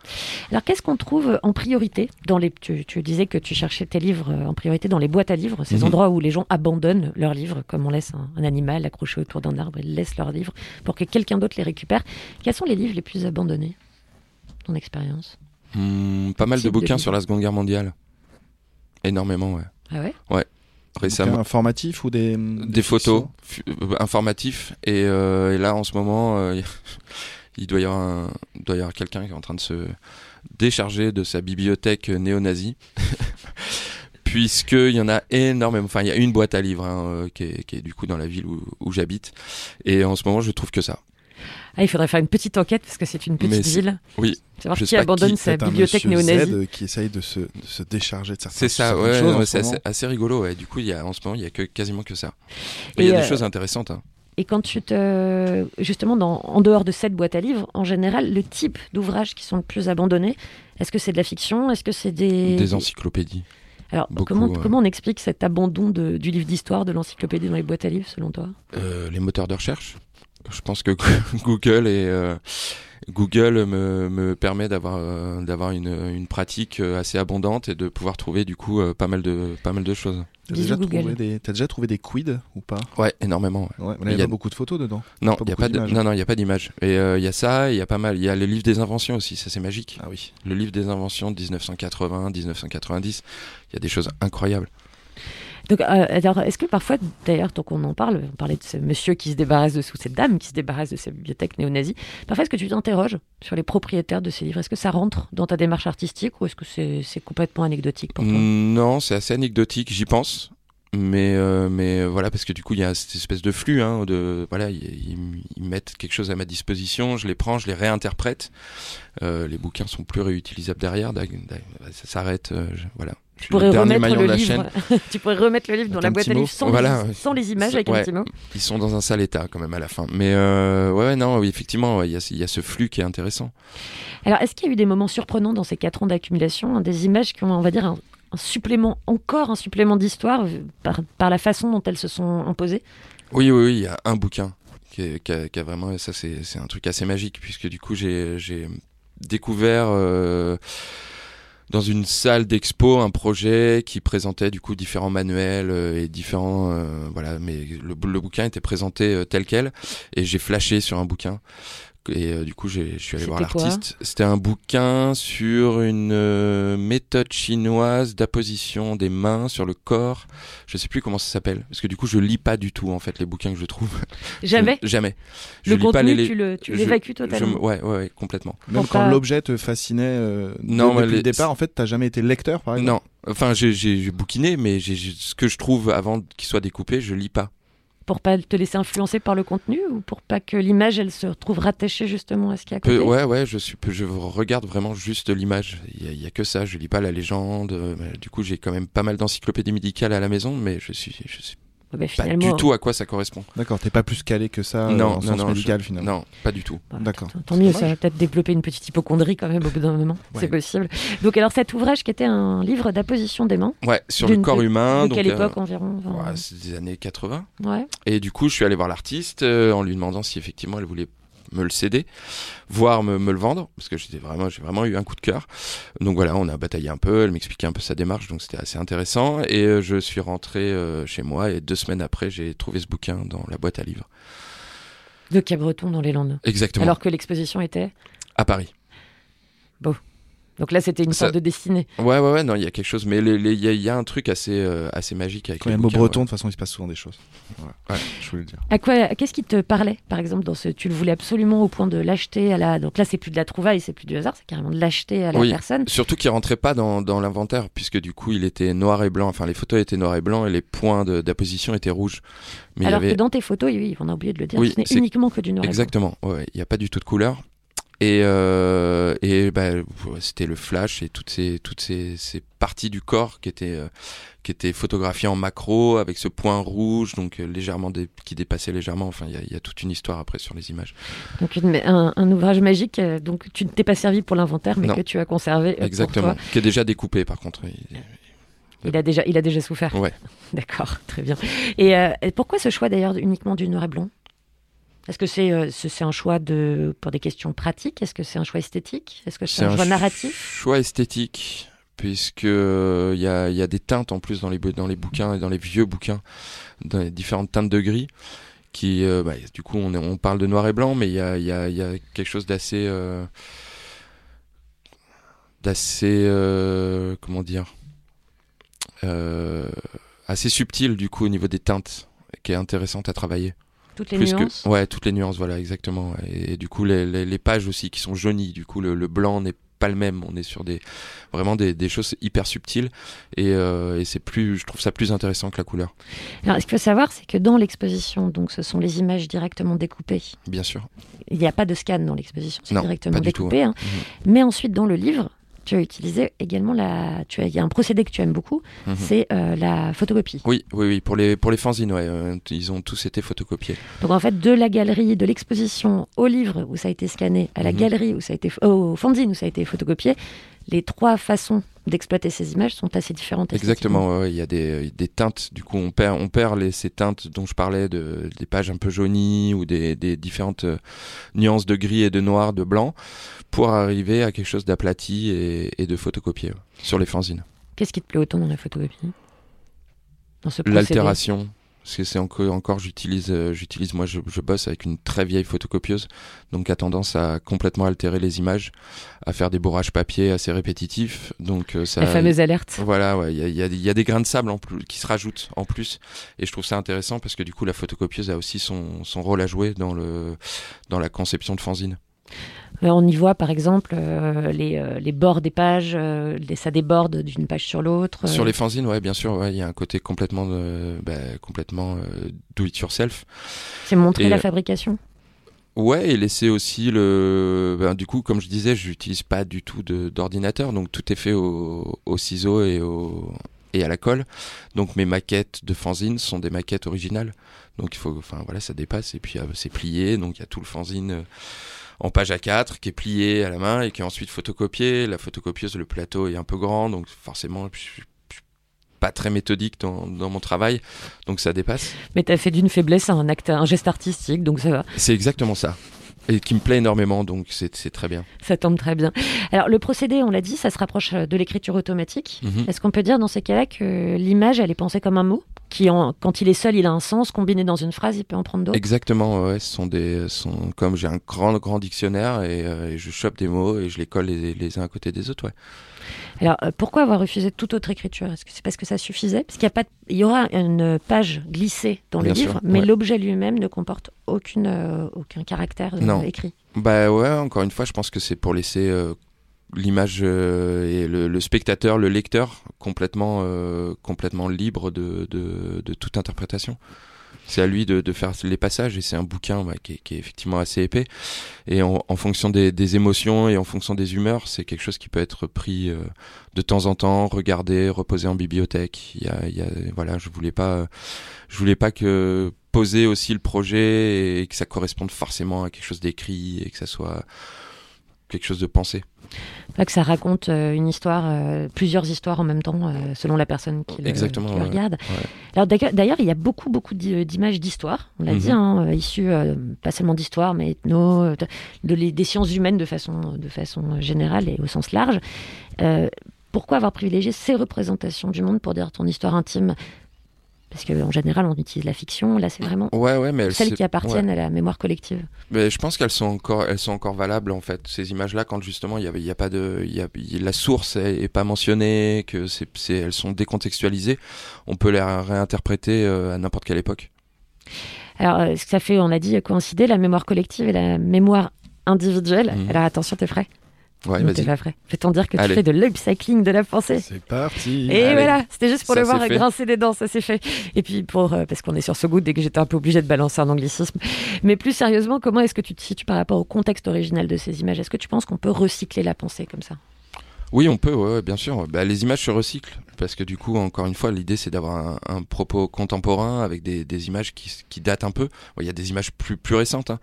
Alors, qu'est-ce qu'on trouve en priorité dans les tu, tu disais que tu cherchais tes livres euh, en priorité dans les boîtes à livres, ces Mhm. endroits où les gens abandonnent leurs livres, comme on laisse un, un animal accroché autour d'un arbre, ils laissent leurs livres pour que quelqu'un d'autre les récupère. Quels sont les livres les plus abandonnés Ton expérience? Hmm, pas mal de bouquins sur la Seconde Guerre mondiale. Énormément, ouais. Ah ouais? Ouais. Récemment. informatifs ou des Des photos fu- euh, informatifs. Et, euh, et là, en ce moment, euh, il doit y avoir, un- il doit y avoir quelqu'un qui est en train de se décharger de sa bibliothèque néo-nazie. Puisqu'il y en a énormément. Enfin, il y a une boîte à livres hein, qui, est, qui est du coup dans la ville où, où j'habite. Et en ce moment, je trouve que ça. Ah, il faudrait faire une petite enquête parce que c'est une petite c'est- ville. Oui. Savoir qui abandonne qui. sa C'est bibliothèque néo-nazie. Qui essaye de se, de se décharger de certaines, C'est ça, ouais, choses non, en mais ce c'est assez, assez rigolo. Ouais. Du coup, il y a, en ce moment, il y a que, quasiment que ça. Mais il y a des euh, choses intéressantes. hein. Et quand tu te. Justement, dans, en dehors de cette boîte à livres, en général, le type d'ouvrages qui sont le plus abandonnés, est-ce que c'est de la fiction? Est-ce que c'est des. Des encyclopédies. Alors, Beaucoup, comment, on explique cet abandon de- du livre d'histoire, de l'encyclopédie dans les boîtes à livres, selon toi? Euh, les moteurs de recherche. Je pense que Google et euh, Google me, me permet d'avoir euh, d'avoir une, une pratique euh, assez abondante et de pouvoir trouver du coup euh, pas mal de pas mal de choses. T'as déjà, trouvé des... t'as déjà trouvé des quids ou pas? Ouais, énormément. ouais. Ouais, mais Il y a- pas beaucoup de photos dedans. Non, il y a pas de, d'images. non non, il y a pas d'image. Et euh, il y a ça, il y a pas mal, il y a le livre des inventions aussi, ça c'est magique. Ah oui. Le livre des inventions de 1980, 1990, il y a des choses incroyables. Euh, alors, est-ce que parfois, d'ailleurs, tant qu'on en parle, on parlait de ce monsieur qui se débarrasse de, ou cette dame qui se débarrasse de sa bibliothèque néo-nazie, parfois est-ce que tu t'interroges sur les propriétaires de ces livres? Est-ce que ça rentre dans ta démarche artistique ou est-ce que c'est complètement anecdotique pour toi? Mm, Non, c'est assez anecdotique, j'y pense. Mais euh, euh, voilà parce que du coup il y a cette espèce de flux hein, de voilà ils, mettent quelque chose à ma disposition je les prends je les réinterprète. Les bouquins sont plus réutilisables derrière ça s'arrête voilà Tu pourrais, remettre le de livre, tu pourrais remettre le livre dans la boîte à livres sans, Voilà, les, sans les images, avec Ouais. un petit mot. ils sont dans un sale état quand même à la fin. Mais euh, ouais non oui, effectivement ouais, il y, a, ce- il y a ce flux qui est intéressant. Alors, est-ce qu'il y a eu des moments surprenants dans ces quatre ans d'accumulation, hein, des images qui ont, on va dire, un, un supplément, encore un supplément d'histoire par, par la façon dont elles se sont imposées? Oui, oui, oui, il y a un bouquin qui, est- qui a, qui a vraiment, ça c'est un truc assez magique puisque du coup j'ai j'ai découvert euh, dans une salle d'expo un projet qui présentait du coup différents manuels euh, et différents euh, voilà, mais le, bouquin était présenté euh, tel quel et j'ai flashé sur un bouquin. Et euh, du coup, j'ai- je suis allé voir l'artiste. C'était un bouquin sur une euh, méthode chinoise d'apposition des mains sur le corps. Je sais plus comment ça s'appelle, parce que du coup, je lis pas du tout en fait les bouquins que je trouve. Jamais Je- jamais. Je Le lis pas contenu, les- tu le- tu je- l'évacues je totalement. me- ouais, ouais, ouais, complètement. Même Pourquoi quand l'objet te fascinait euh, Non, depuis les- le départ, en fait, t'as jamais été lecteur, par exemple Non, enfin, j'ai- bouquiné, mais ce que je trouve avant qu'il soit découpé, je lis pas. Pour pas te laisser influencer par le contenu ou pour pas que l'image, elle se retrouve rattachée justement à ce qu'il y a à côté? Peu- ouais, ouais, je suis, je regarde vraiment juste l'image. Il y, a- il y a que ça. Je lis pas la légende. euh, Du coup, j'ai quand même pas mal d'encyclopédies médicales à la maison, mais je suis, je Ouais, bah, pas du tout à quoi ça correspond. D'accord, t'es pas plus calé que ça euh, non, en non, sens non, médical, je- finalement. non, pas du tout. Bah, D'accord. Tant, mieux, ça va peut-être développer une petite hypochondrie quand même au bout d'un moment. Ouais. C'est possible. Donc, alors, cet ouvrage qui était un livre d'apposition des mains. Ouais, sur le corps humain. De donc, quelle euh, époque environ Enfin, ouais, c'est des années 80. ouais. Et du coup, je suis allé voir l'artiste euh, en lui demandant si effectivement elle voulait me le céder, voire me, me le vendre, parce que j'étais vraiment, j'ai vraiment eu un coup de cœur. Donc voilà, on a bataillé un peu, elle m'expliquait un peu sa démarche, donc c'était assez intéressant. Et euh, je suis rentré euh, chez moi et deux semaines après, j'ai trouvé ce bouquin dans la boîte à livres. De Cabreton dans les Landes. Exactement. Alors que l'exposition était? À Paris. Donc là, c'était une Ça- sorte de destinée. Ouais, ouais, ouais, non, il y a quelque chose, mais il y, a- il y a un truc assez, euh, assez magique avec Quand il y les a le mot breton, ouais. de toute façon, il se passe souvent des choses. Ouais. Je voulais le dire. À quoi Qu'est-ce qui te parlait, par exemple, dans ce Tu le voulais absolument au point de l'acheter à la. Donc là, c'est plus de la trouvaille, c'est plus du hasard, c'est carrément de l'acheter à la Oui. personne. Surtout qu'il rentrait pas dans, dans l'inventaire, puisque du coup il était noir et blanc, enfin les photos étaient noir et blanc et les points d'apposition étaient rouges. Mais il y Alors avait... que dans tes photos, oui, on a oublié de le dire, Oui, ce n'est c'est- uniquement que du noir et blanc. Exactement, ouais, il n'y a pas du tout de couleur. Et, euh, et bah, c'était le flash et toutes ces, toutes ces, ces parties du corps qui étaient, euh, qui étaient photographiées en macro avec ce point rouge, donc euh, légèrement dé- qui dépassait légèrement. Enfin, il y a, il y a toute une histoire après sur les images. Donc une- un, un ouvrage magique, donc tu ne t'es pas servi pour l'inventaire, mais Non. que tu as conservé pour Exactement, toi. qui est déjà découpé par contre. Il- Il a déjà, il a déjà souffert. Ouais. D'accord, très bien. Et, euh, et pourquoi ce choix d'ailleurs uniquement du noir et blanc? Est-ce que c'est euh, un choix de pour des questions pratiques? Est-ce que c'est un choix esthétique? Est-ce que c'est un, choix narratif? choix esthétique, puisque euh, il y, a, il y a des teintes en plus dans les, bou- dans les bouquins et dans les vieux bouquins, dans les différentes teintes de gris, qui, euh, bah, du coup, on, parle de noir et blanc, mais il y a, y a- y a quelque chose d'assez, euh, d'assez, euh, comment dire, assez subtil du coup au niveau des teintes, qui est intéressante à travailler. Toutes les Plus que- nuances ouais, toutes les nuances, voilà, exactement. Et, du coup, les, les, les pages aussi qui sont jaunies, du coup, le, le blanc n'est pas le même. On est sur des vraiment des, des choses hyper subtiles et, euh, et c'est plus, je trouve ça plus intéressant que la couleur, Alors, ce qu'il faut savoir, c'est que dans l'exposition, donc ce sont les images directement découpées. bien sûr. Il n'y a pas de scan dans l'exposition, c'est directement pas du tout, découpé. hein. Mais ensuite, dans le livre, tu as utilisé également la. Tu as, il y a un procédé que tu aimes beaucoup, Mhm. c'est euh, la photocopie. Oui, oui, oui. Pour les pour les fanzines, ouais, euh, ils ont tous été photocopiés. Donc en fait, de la galerie, de l'exposition au livre où ça a été scanné, à la Mhm. galerie où ça a été, au fanzine où ça a été photocopié, les trois façons d'exploiter ces images sont assez différentes. Exactement, il y a des, des, teintes, du coup on perd, on perd les, ces teintes dont je parlais, de, des pages un peu jaunies ou des, des différentes euh, nuances de gris et de noir, de blanc, pour arriver à quelque chose d'aplati et, et, de photocopié sur les fanzines. Qu'est-ce qui te plaît autant dans la photocopie? L'altération, parce que c'est encore, encore j'utilise, euh, j'utilise, moi je, je, bosse avec une très vieille photocopieuse, donc a tendance à complètement altérer les images, à faire des bourrages papier assez répétitifs. Donc euh, ça, la fameuse alerte. Voilà, il ouais, y, a, y, a, y, a, des grains de sable en plus, qui se rajoutent en plus, et je trouve ça intéressant parce que du coup la photocopieuse a aussi son, son rôle à jouer dans le dans la conception de fanzine. On y voit par exemple euh, les, euh, les, bords des pages, euh, les, ça déborde d'une page sur l'autre. Sur les fanzines, ouais, bien sûr, il ouais, y a un côté complètement, bah, complètement do it yourself. C'est montrer et, la fabrication. Ouais, et laisser aussi le. Ben, du coup, comme je disais, je n'utilise pas du tout d'ordinateur, donc tout est fait au, au ciseau et, au, et à la colle. Donc mes maquettes de fanzine sont des maquettes originales. Donc il faut, enfin voilà, ça dépasse et puis c'est plié, donc il y a tout le fanzine en page A4 qui est plié à la main et qui est ensuite photocopié. La photocopieuse, le plateau est un peu grand, donc forcément, je suis pas très méthodique dans, dans, mon travail, donc ça dépasse. Mais tu as fait d'une faiblesse un acte, un geste artistique, donc ça va. C'est exactement ça. Et qui me plaît énormément, donc c'est très bien. Ça tombe très bien. Alors le procédé, on l'a dit, ça se rapproche de l'écriture automatique. Mm -hmm. Est-ce qu'on peut dire dans ces cas-là que l'image, elle est pensée comme un mot? Qui, en, quand il est seul, il a un sens, combiné dans une phrase, il peut en prendre d'autres Exactement, ouais, ce sont des, sont, comme j'ai un grand, grand dictionnaire et, euh, et, je chope des mots et je les colle les, les uns à côté des autres, ouais. Alors, euh, pourquoi avoir refusé toute autre écriture? Est-ce que c'est parce que ça suffisait? Parce qu'il y, a pas, il y aura une page glissée dans Bien le livre, mais ouais. l'objet lui-même ne comporte aucune, euh, aucun caractère non. écrit. Bah ouais, encore une fois, je pense que c'est pour laisser l'image euh, et le, le, spectateur, le lecteur, complètement, euh, complètement libre de, de, de, toute interprétation. C'est à lui de, de, faire les passages et c'est un bouquin bah, qui, est, qui, est, effectivement assez épais. Et en, en fonction des, des, émotions et en fonction des humeurs, c'est quelque chose qui peut être pris euh, de temps en temps, regardé, reposé en bibliothèque. Il y a, il y a, voilà, je voulais pas, je voulais pas que poser aussi le projet et que ça corresponde forcément à quelque chose d'écrit et que ça soit quelque chose de pensé. Que ça raconte euh, une histoire, euh, plusieurs histoires en même temps, euh, selon la personne qui le, Exactement, qui le ouais, regarde. Ouais. Alors d'ailleurs, il y a beaucoup, beaucoup d'images d'histoire, on l'a Mhm. dit, hein, issues pas seulement d'histoire, mais ethno, de, de les- des sciences humaines de façon, de façon générale et au sens large. Euh, pourquoi avoir privilégié ces représentations du monde pour dire ton histoire intime parce qu'en général, on utilise la fiction. Là, c'est vraiment Ouais, ouais, mais elles- celles qui appartiennent ouais. à la mémoire collective. Mais je pense qu'elles sont encore, elles sont encore valables en fait. Ces images-là, quand justement il y a pas de, y a, la source est, est pas mentionnée, que c'est, elles sont décontextualisées. On peut les réinterpréter euh, à n'importe quelle époque. Alors, euh, ce que ça fait, on a dit, coïncider la mémoire collective et la mémoire individuelle. Mhm. Alors, attention, t'es prêt? Ouais, vas-y. pas prêt. Fait-on dire que Allez. tu fais de l'upcycling de la pensée C'est parti. Et Allez. voilà, c'était juste pour Ça, le voir grincer des dents, ça c'est fait. Et puis pour euh, parce qu'on est sur ce goût, dès que j'étais un peu obligée de balancer un anglicisme. Mais plus sérieusement, comment est-ce que tu te situes par rapport au contexte original de ces images? Est-ce que tu penses qu'on peut recycler la pensée comme ça? Oui, on peut, ouais, bien sûr. Bah, les images se recyclent parce que du coup, encore une fois, l'idée c'est d'avoir un, un propos contemporain avec des, des images qui, qui datent un peu. Bon, Il y a des images plus, plus récentes, hein.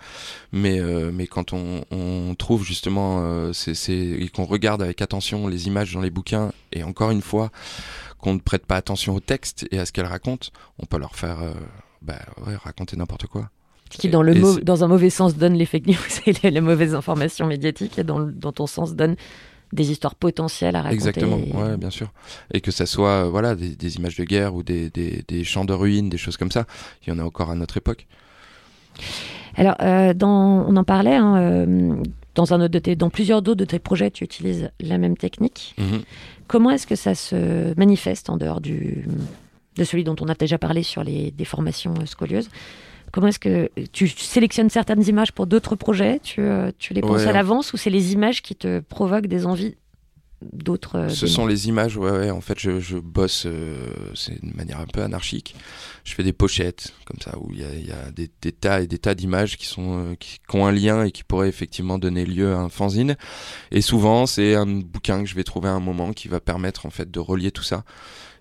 mais, euh, mais quand on, on trouve justement euh, c'est qu'on regarde avec attention les images dans les bouquins et encore une fois qu'on ne prête pas attention au texte et à ce qu'elles racontent, on peut leur faire euh, bah, ouais, raconter n'importe quoi. Ce qui, dans, le un mauvais sens, donne les fake news et les, les mauvaises informations médiatiques, et dans ton sens, donne des histoires potentielles à raconter. Exactement, Et- ouais, bien sûr. Et que ça soit euh, voilà des, des images de guerre ou des, des, des champs de ruines, des choses comme ça. Il y en a encore à notre époque. Alors, euh, dans, on en parlait, hein, euh, dans, un autre de tes, dans plusieurs d'autres de tes projets, tu utilises la même technique. Mhm. Comment est-ce que ça se manifeste en dehors du, de celui dont on a déjà parlé sur les déformations scolieuses? Comment est-ce que tu sélectionnes certaines images pour d'autres projets? Tu, euh, tu les penses Ouais. à l'avance ou c'est les images qui te provoquent des envies d'autres euh, Ce sont les images, ouais, ouais. En fait, je, je bosse, euh, c'est une manière un peu anarchique. Je fais des pochettes comme ça où il y a, y a des, des tas et des tas d'images qui sont euh, qui, qui ont un lien et qui pourraient effectivement donner lieu à un fanzine. Et souvent, c'est un bouquin que je vais trouver à un moment qui va permettre en fait de relier tout ça.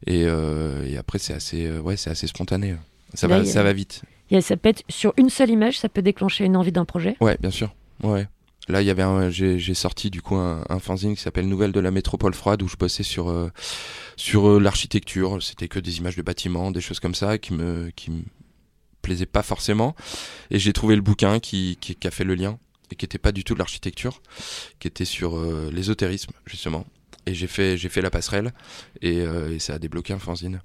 Et, euh, et après, c'est assez, ouais, c'est assez spontané. Ça Là, va, a- ça va vite. A- ça peut être sur une seule image, ça peut déclencher une envie d'un projet. Ouais, bien sûr. Ouais. Là, il y avait j'ai sorti du coup un, un fanzine qui s'appelle Nouvelles de la métropole froide où je bossais sur euh, sur euh, l'architecture. C'était que des images de bâtiments, des choses comme ça qui me qui me plaisaient pas forcément. Et j'ai trouvé le bouquin qui, qui qui a fait le lien et qui était pas du tout de l'architecture, qui était sur euh, l'ésotérisme justement. Et j'ai fait j'ai fait la passerelle et, euh, et ça a débloqué un fanzine.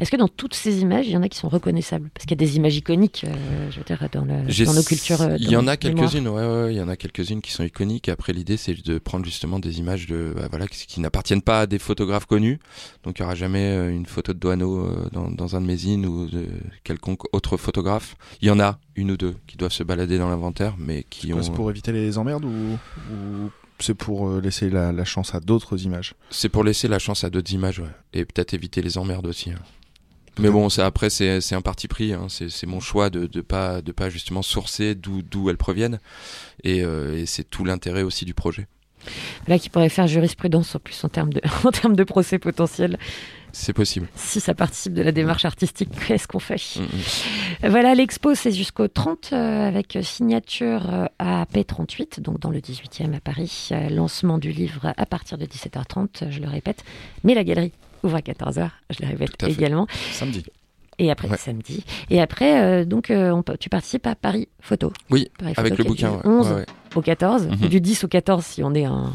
Est-ce que dans toutes ces images, il y en a qui sont reconnaissables? Parce qu'il y a des images iconiques, euh, je veux dire, dans, le, dans nos cultures. euh, Il y en a quelques-unes, ouais, il y en a quelques-unes qui sont iconiques. Après, l'idée, c'est de prendre justement des images de, bah, voilà, qui, qui n'appartiennent pas à des photographes connus. Donc, il y aura jamais euh, une photo de Doano euh, dans, dans un de mes zines ou de quelconque autre photographe. Il y en a une ou deux qui doivent se balader dans l'inventaire, mais qui ont. C'est pour éviter les emmerdes ou, ou c'est pour euh, laisser la, la chance à d'autres images C'est pour laisser la chance à d'autres images, ouais. Et peut-être éviter les emmerdes aussi. hein. Mais bon, ça, après, c'est un parti pris. Hein. C'est mon choix de de pas de pas justement sourcer d'où d'où elles proviennent. Et, euh, et c'est tout l'intérêt aussi du projet. Là, qui pourrait faire jurisprudence en plus en termes de, en termes de procès potentiel. C'est possible. Si ça participe de la démarche artistique, qu'est-ce qu'on fait Mm, mm. Voilà, l'expo, c'est jusqu'au 30 euh, avec signature euh, à P38, donc dans le 18e à Paris. Euh, lancement du livre à partir de 17h30, euh, je le répète. Mais la galerie ouvre à 14h, je le répète Tout à fait. également. Samedi. Et après, Ouais. samedi. Et après, euh, donc, euh, on peut- tu participes à Paris Photo. Oui, Paris Photo avec le qui est bouquin. du ouais. 11 Ouais, ouais. au 14, Mhm. ou du 10 au 14 si on est un,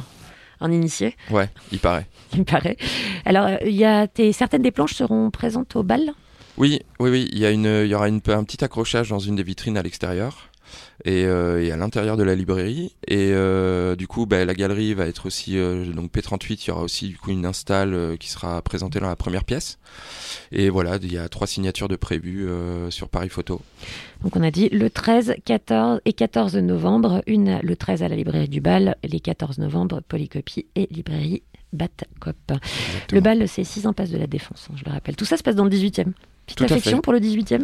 un initié, Ouais, il paraît. il paraît. Alors, euh, il y a tes, certaines des planches seront présentes au bal? Oui, oui, oui. Il y a une, il y aura une, un petit accrochage dans une des vitrines à l'extérieur et, euh, et à l'intérieur de la librairie. Et euh, du coup, bah, la galerie va être aussi euh, donc P38. Il y aura aussi du coup une install qui sera présentée dans la première pièce. Et voilà, il y a trois signatures de prévues sur Paris Photo. Donc, on a dit le 13, 14 et 14 novembre, une le 13 à la librairie du bal, les 14 novembre, Polycopie et librairie Batcop. Le bal, c'est 6 impasse de la Défense, hein, je le rappelle. Tout ça se passe dans le 18e. Petite Tout affection pour le 18e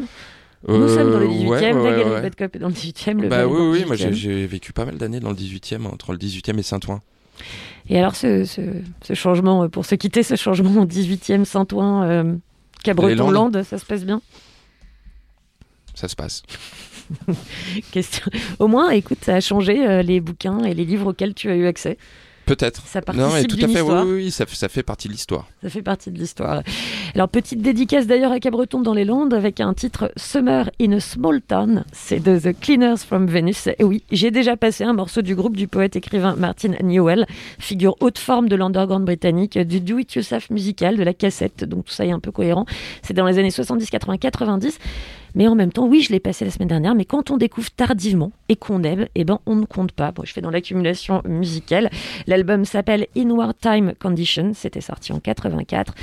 Nous Euh, sommes dans le 18e, ouais, ouais, ouais. Est dans le 18e, le Bah oui, oui, moi j'ai 18e. j'ai vécu pas mal d'années dans le 18e, entre le 18e et Saint-Ouen. Et alors, ce, ce, ce changement, euh, pour se quitter, ce changement au 18e Saint-Ouen, euh, Cabreton-Land, ça se passe bien? Ça se passe. Question. Au moins, écoute, ça a changé euh, les bouquins et les livres auxquels tu as eu accès. Peut-être. Ça Non, mais participe tout à d'une fait, oui, oui, oui, ça, fait partie de l'histoire. Ça fait partie de l'histoire. Alors, petite dédicace d'ailleurs à Cabreton dans les Landes avec un titre Summer in a Small Town. C'est de The Cleaners from Venus. Et oui, j'ai déjà passé un morceau du groupe du poète-écrivain Martin Newell, figure haute forme de l'underground britannique, du do-it-yourself musical, de la cassette. Donc tout ça est un peu cohérent. C'est dans les années 70, 80, 90. Mais en même temps, oui, je l'ai passé la semaine dernière, mais quand on découvre tardivement et qu'on aime, eh ben, on ne compte pas. Bon, je fais dans l'accumulation musicale. L'album s'appelle Inward Time Condition. C'était sorti en 84.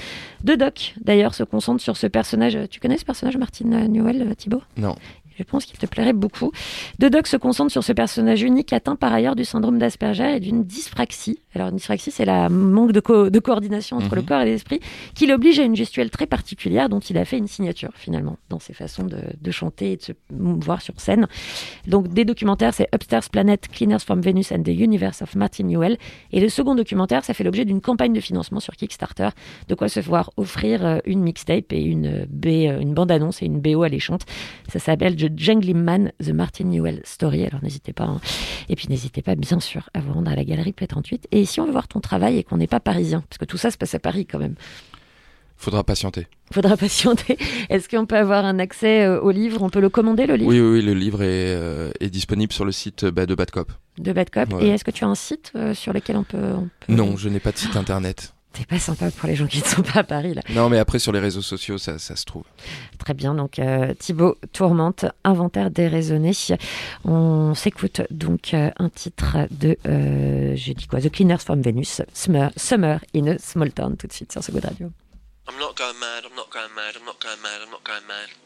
De Doc, d'ailleurs, se concentre sur ce personnage. Tu connais ce personnage, Martin Newell, Thibaut? Non. Je pense qu'il te plairait beaucoup. De Doc se concentre sur ce personnage unique atteint par ailleurs du syndrome d'Asperger et d'une dyspraxie. Alors, une dyspraxie, c'est la manque de, co- de coordination entre le corps et l'esprit qui l'oblige à une gestuelle très particulière dont il a fait une signature, finalement, dans ses façons de, de chanter et de se mouvoir sur scène. Donc, des documentaires, c'est Upstairs Planet, Cleaners from Venus and the Universe of Martin Newell. Et le second documentaire, ça fait l'objet d'une campagne de financement sur Kickstarter, de quoi se voir offrir euh, une mixtape et une, euh, B, euh, une bande-annonce et une BO alléchante. Ça s'appelle The Jangling Man, The Martin Newell Story. Alors n'hésitez pas. hein. Et puis n'hésitez pas, bien sûr, à vous rendre à la galerie P38. Et si on veut voir ton travail et qu'on n'est pas parisien, parce que tout ça se passe à Paris quand même, Faudra patienter. faudra patienter. Est-ce qu'on peut avoir un accès euh, au livre? On peut le commander, le livre? Oui, oui, oui, le livre est, euh, est disponible sur le site euh, bah, de Bad Cop. de Bad Cop Ouais. Et est-ce que tu as un site euh, sur lequel on peut... on peut- Non, je n'ai pas de site internet. C'est pas sympa pour les gens qui ne sont pas à Paris, là. Non, mais après sur les réseaux sociaux, ça, ça se trouve. Très bien, donc euh, Thibaut Tourmente, inventaire déraisonné. On s'écoute donc euh, un titre de, euh, j'ai dit quoi, The Cleaners from Venus, Summer, Summer in a Small Town, tout de suite sur ce Good Radio. I'm not going mad, I'm not going mad, I'm not going mad, I'm not going mad.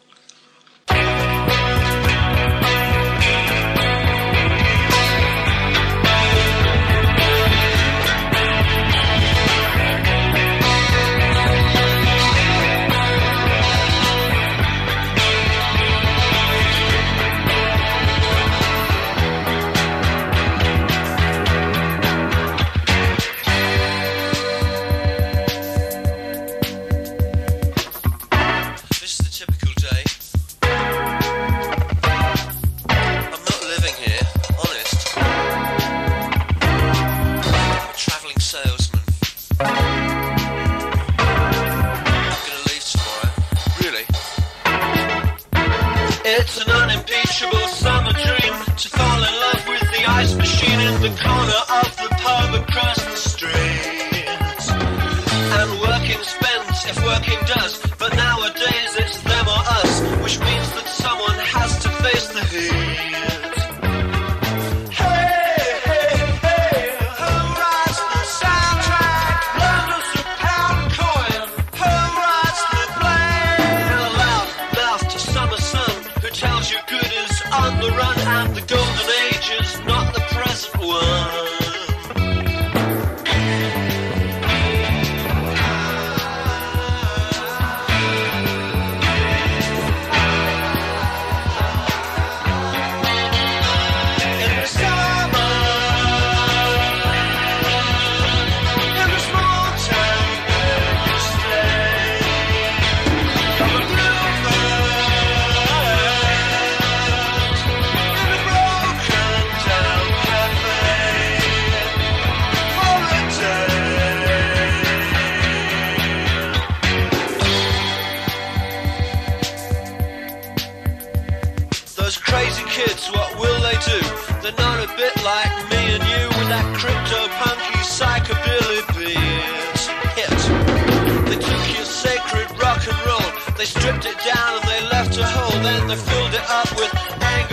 They stripped it down and they left a hole. Then they filled it up with anger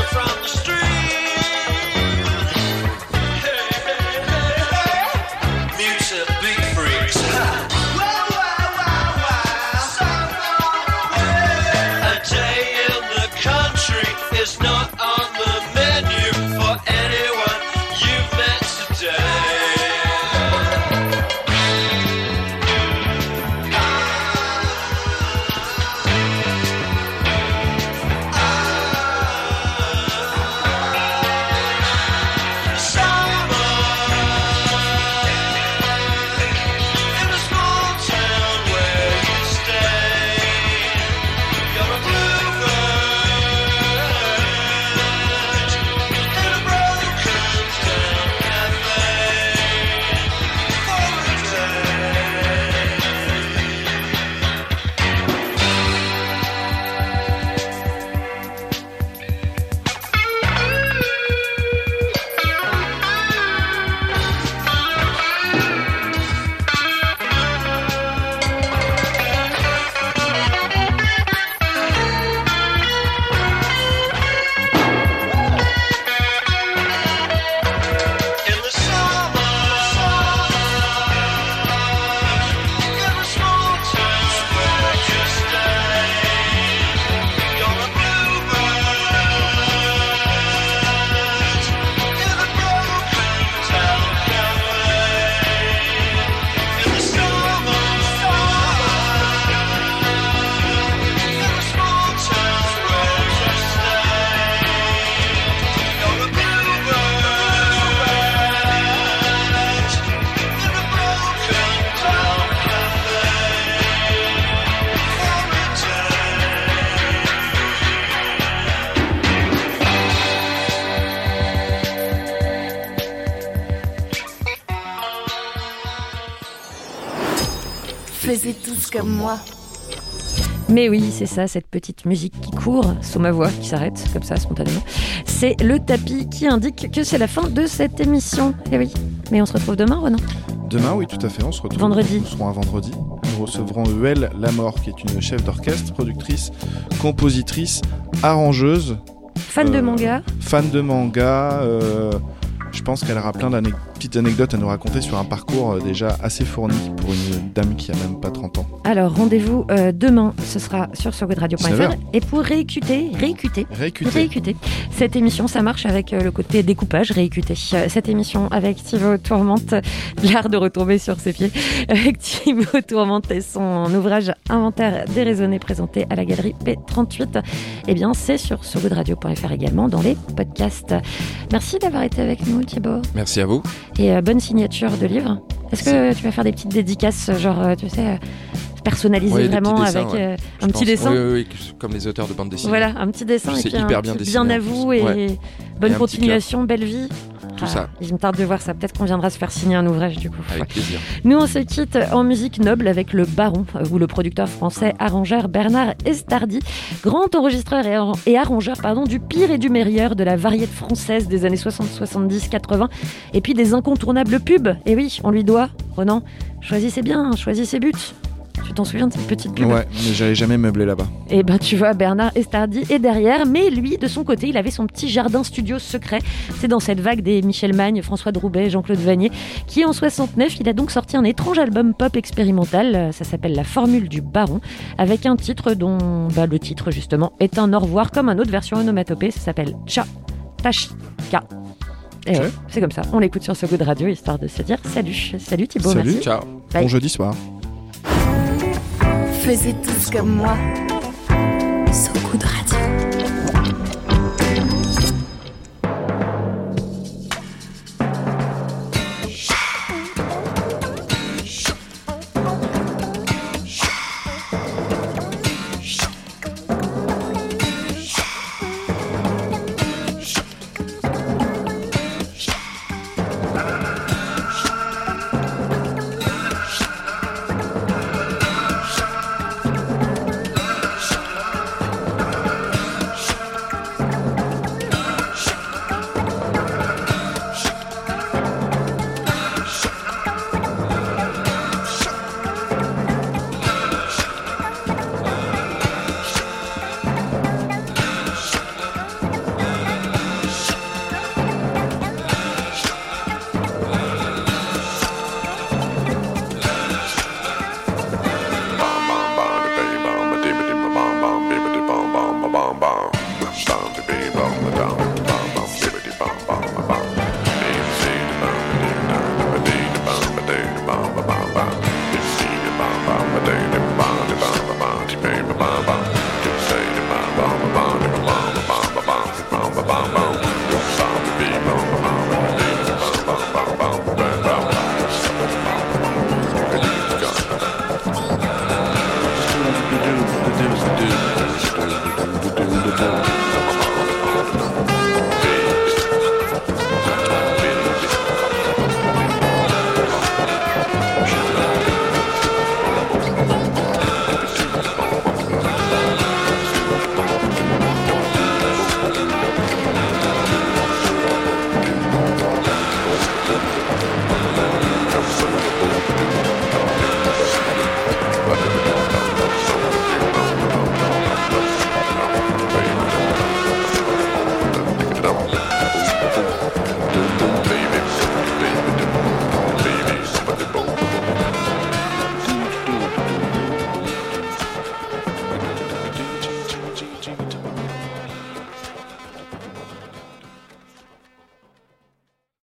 Comme moi. Mais oui, c'est ça, cette petite musique qui court sous ma voix, qui s'arrête comme ça spontanément. C'est le tapis qui indique que c'est la fin de cette émission. Et oui, mais on se retrouve demain, Renan. Demain, oui, tout à fait, on se retrouve. Vendredi. Nous serons un vendredi. Nous recevrons Huel Lamort, qui est une chef d'orchestre, productrice, compositrice, arrangeuse. Fan de euh, manga. Fan de manga. euh, je pense qu'elle aura plein de petites anecdotes à nous raconter sur un parcours euh, déjà assez fourni pour une dame qui a même pas 30 ans. Alors, rendez-vous euh, demain, ce sera sur surgodradio.fr. 19h. Et pour réécouter, réécouter, Réécouter. réécouter cette émission, ça marche avec euh, le côté découpage, réécouter. Euh, Cette émission avec Thibaut Tourmente, l'art de retomber sur ses pieds, avec Thibaut Tourmente et son ouvrage Inventaire déraisonné présenté à la galerie P38. Eh bien, c'est sur surgodradio.fr également dans les podcasts. Merci d'avoir été avec nous, Thibaut. Merci à vous. Et euh, bonne signature de livre. Est-ce que tu vas faire des petites dédicaces, genre, euh, tu sais, euh, personnalisées Ouais, vraiment dessins, avec ouais. euh, un petit pense. dessin Oui, oui, oui, comme les auteurs de bande dessinée. Voilà, un petit dessin. C'est hyper bien dessiné, Bien à vous et Ouais. bonne Et continuation, belle vie. Tout Ah, ça. Il me tarde de voir ça. Peut-être qu'on viendra se faire signer un ouvrage du coup. Avec plaisir. Nous, on se quitte en musique noble avec le Baron, euh, où le producteur français arrangeur Bernard Estardi, grand enregistreur et arrangeur pardon, du pire et du meilleur de la variété française des années 60, 70, 80, et puis des incontournables pubs. Et oui, on lui doit, Renan, choisissez bien, choisissez buts. Tu t'en souviens de cette petite pub Ouais, mais j'avais jamais meublé là-bas. et ben tu vois, Bernard Estardi est derrière, mais lui, de son côté, il avait son petit jardin studio secret. C'est dans cette vague des Michel Magne, François Droubet, Jean-Claude Vanier, qui en 69, il a donc sorti un étrange album pop expérimental. Ça s'appelle La Formule du Baron, avec un titre dont bah, le titre justement est un au revoir comme un autre version onomatopée. Ça s'appelle Cha Tashka. Et Ok. ouais, c'est comme ça. On l'écoute sur ce goût de radio histoire de se dire salut, salut Thibaut, Salut. merci. Ciao. Bye. Bon jeudi soir. Faisez tous comme moi.